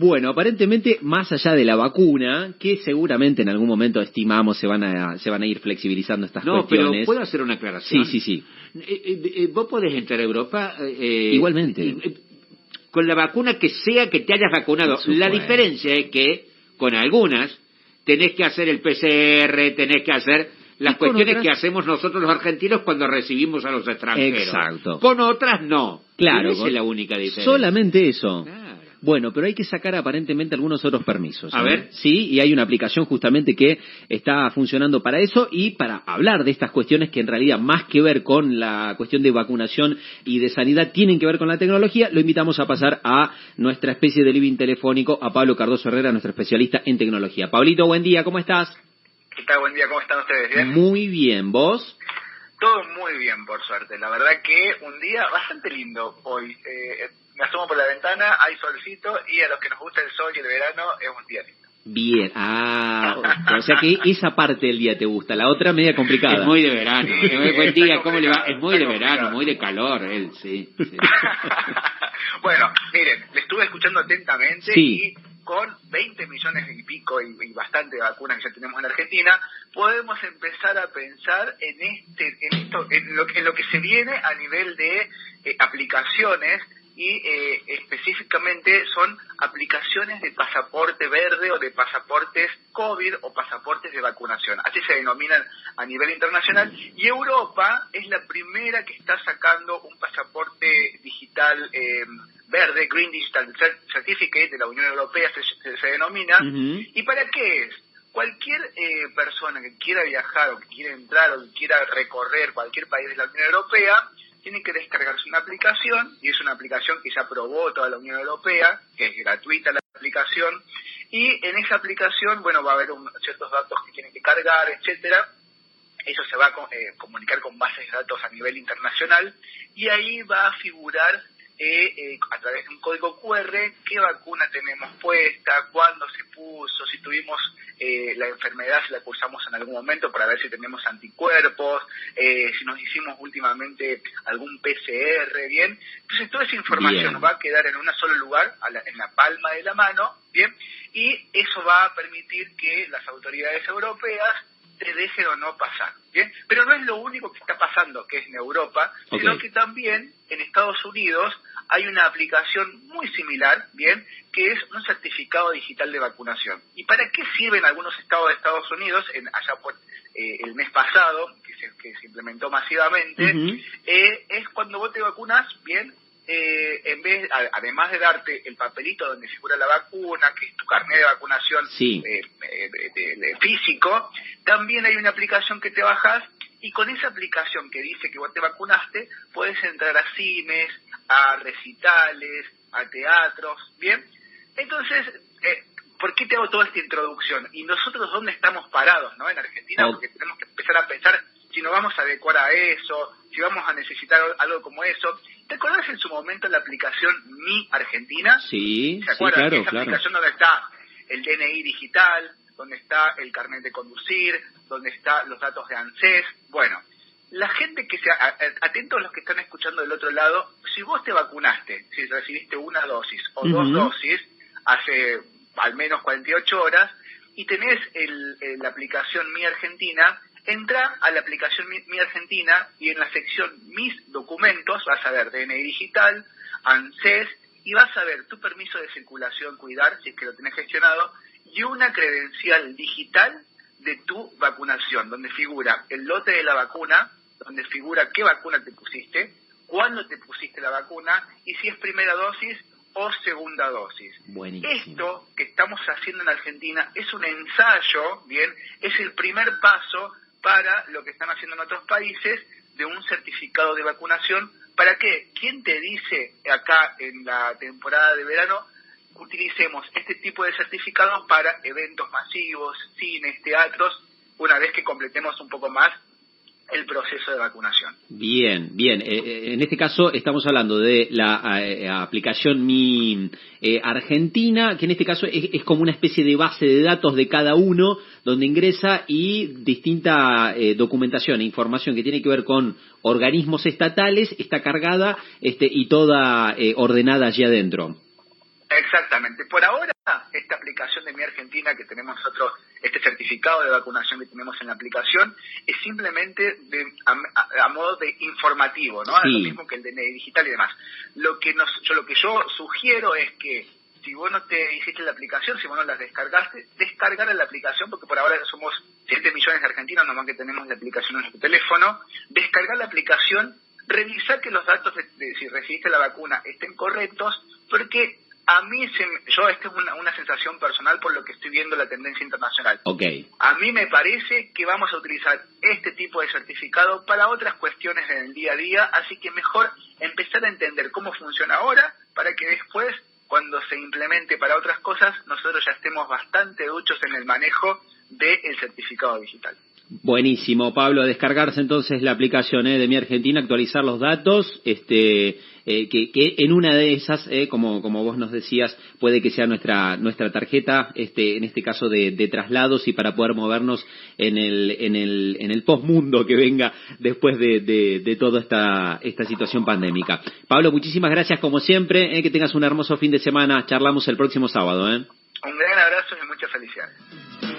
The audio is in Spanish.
Bueno, aparentemente, más allá de la vacuna, que seguramente en algún momento estimamos se van a, se van a ir flexibilizando estas No, cuestiones. pero ¿puedo hacer una aclaración? Sí, sí, sí. Eh, eh, eh, vos podés entrar a Europa... eh, Igualmente. eh, eh, con la vacuna que sea que te hayas vacunado. La diferencia es que con algunas tenés que hacer el PCR, tenés que hacer las cuestiones otras- que hacemos nosotros los argentinos cuando recibimos a los extranjeros. Exacto. Con otras no. Claro. Esa es la única diferencia. Solamente eso. Claro. Bueno, pero hay que sacar aparentemente algunos otros permisos. A ¿eh? ver. Sí, y hay una aplicación justamente que está funcionando para eso y para hablar de estas cuestiones que en realidad más que ver con la cuestión de vacunación y de sanidad tienen que ver con la tecnología, lo invitamos a pasar a nuestra especie de living telefónico, a Pablo Cardoso Herrera, nuestro especialista en tecnología. Pablito, buen día, ¿cómo estás? ¿Qué tal? Buen día, ¿cómo están ustedes? ¿Bien? Muy bien, ¿vos? Todo muy bien, por suerte. La verdad que un día bastante lindo hoy. Eh, me asomo por la ventana, hay solcito y a los que nos gusta el sol y el verano es un día lindo. Bien, ah, o sea que esa parte del día te gusta, la otra media complicada. Es muy de verano. Sí, Eh, buen día, ¿cómo le va? Es muy de verano, muy de calor, él, sí. sí. bueno, miren, le estuve escuchando atentamente Sí. y con 20 millones y pico y, y bastante vacunas que ya tenemos en Argentina, podemos empezar a pensar en este, en esto, en lo, que- en lo que se viene a nivel de eh, aplicaciones y eh, específicamente son aplicaciones de pasaporte verde o de pasaportes COVID o pasaportes de vacunación. Así se denominan a nivel internacional. Y Europa es la primera que está sacando un pasaporte digital eh, verde, Green Digital Cer- Certificate de la Unión Europea, se, se- se denomina. ¿Y para qué es? Cualquier eh, persona que quiera viajar o que quiera entrar o que quiera recorrer cualquier país de la Unión Europea tiene que descargarse una aplicación y es una aplicación que ya aprobó toda la Unión Europea, que es gratuita la aplicación y en esa aplicación, bueno, va a haber un- ciertos datos que tienen que cargar, etcétera. Eso se va a eh, comunicar con bases de datos a nivel internacional y ahí va a figurar eh, eh, a través de un código QR qué vacuna tenemos puesta, cuándo se puso, si tuvimos eh, la enfermedad, si la cursamos en algún momento para ver si tenemos anticuerpos, eh, si nos hicimos últimamente algún PCR, ¿bien? Entonces toda esa información Bien. va a quedar en un solo lugar, a la- en la palma de la mano, ¿bien? Y eso va a permitir que las autoridades europeas te dejen o no pasar, ¿bien? Pero no es lo único que está pasando, que es en Europa, sino que también en Estados Unidos hay una aplicación muy similar, ¿bien? Que es un certificado digital de vacunación. ¿Y para qué sirve en algunos estados de Estados Unidos, en, allá por eh, el mes pasado, que se, que se implementó masivamente, eh, es cuando vos te vacunas, bien, eh, en vez, además de darte el papelito donde figura la vacuna, que es tu carnet de vacunación Sí. eh, eh, físico, también hay una aplicación que te bajas y con esa aplicación que dice que vos te vacunaste, puedes entrar a cines, a recitales, a teatros, ¿bien? Entonces, eh, ¿por qué te hago toda esta introducción? ¿Y nosotros dónde estamos parados, no? En Argentina, porque tenemos que empezar a pensar si nos vamos a adecuar a eso, si vamos a necesitar algo como eso. ¿Te acordás en su momento la aplicación Mi Argentina? Sí, ¿Se sí, acuerdan? claro, Esa claro. aplicación donde está el DNI digital, donde está el carnet de conducir, donde están los datos de ANSES. Bueno, la gente que se... Atentos los que están escuchando del otro lado, si vos te vacunaste, si recibiste una dosis o dos dosis hace al menos 48 horas y tenés el- el- la aplicación Mi Argentina, entra a la aplicación Mi, Mi Argentina y en la sección Mis documentos vas a ver DNI digital, ANSES y vas a ver tu permiso de circulación, cuidar, si es que lo tenés gestionado, y una credencial digital de tu vacunación, donde figura el lote de la vacuna, donde figura qué vacuna te pusiste, cuándo te pusiste la vacuna y si es primera dosis o segunda dosis. Buenísimo. Esto que estamos haciendo en Argentina es un ensayo, bien, es el primer paso para lo que están haciendo en otros países de un certificado de vacunación. ¿Para qué? ¿Quién te dice acá en la temporada de verano utilicemos este tipo de certificados para eventos masivos, cines, teatros, una vez que completemos un poco más el proceso de vacunación? Bien, bien. Eh, eh, en este caso estamos hablando de la eh, aplicación Mi eh, Argentina, que en este caso es, como una especie de base de datos de cada uno, donde ingresa y distinta eh, documentación e información que tiene que ver con organismos estatales está cargada este, y toda ordenada allí adentro. Exactamente. Por ahora, esta aplicación de Mi Argentina que tenemos nosotros, este certificado de vacunación que tenemos en la aplicación, es simplemente de, a, modo de informativo, ¿no? Lo mismo que el DNI digital y demás. Lo que nos, yo lo que yo sugiero es que si vos no te hiciste la aplicación, si vos no la descargaste, descargar la aplicación, porque por ahora somos 7 millones de argentinos nomás que tenemos la aplicación en nuestro teléfono, descargar la aplicación, revisar que los datos de si recibiste la vacuna estén correctos, porque a mí, se, yo, esta es una, una, sensación personal por lo que estoy viendo la tendencia internacional. Okay. A mí me parece que vamos a utilizar este tipo de certificado para otras cuestiones en el día a día, así que mejor empezar a entender cómo funciona ahora para que después, cuando se implemente para otras cosas, nosotros ya estemos bastante duchos en el manejo del certificado digital. Buenísimo, Pablo, descargarse entonces la aplicación ¿eh? de Mi Argentina, actualizar los datos, este, eh, que, en una de esas, eh, como, como vos nos decías, puede que sea nuestra, nuestra tarjeta, este, en este caso de, de traslados y para poder movernos en el, en el, en el postmundo que venga después de, de, toda esta, esta situación pandémica. Pablo, muchísimas gracias como siempre, eh, que tengas un hermoso fin de semana, charlamos el próximo sábado. Un gran abrazo y muchas felicidades.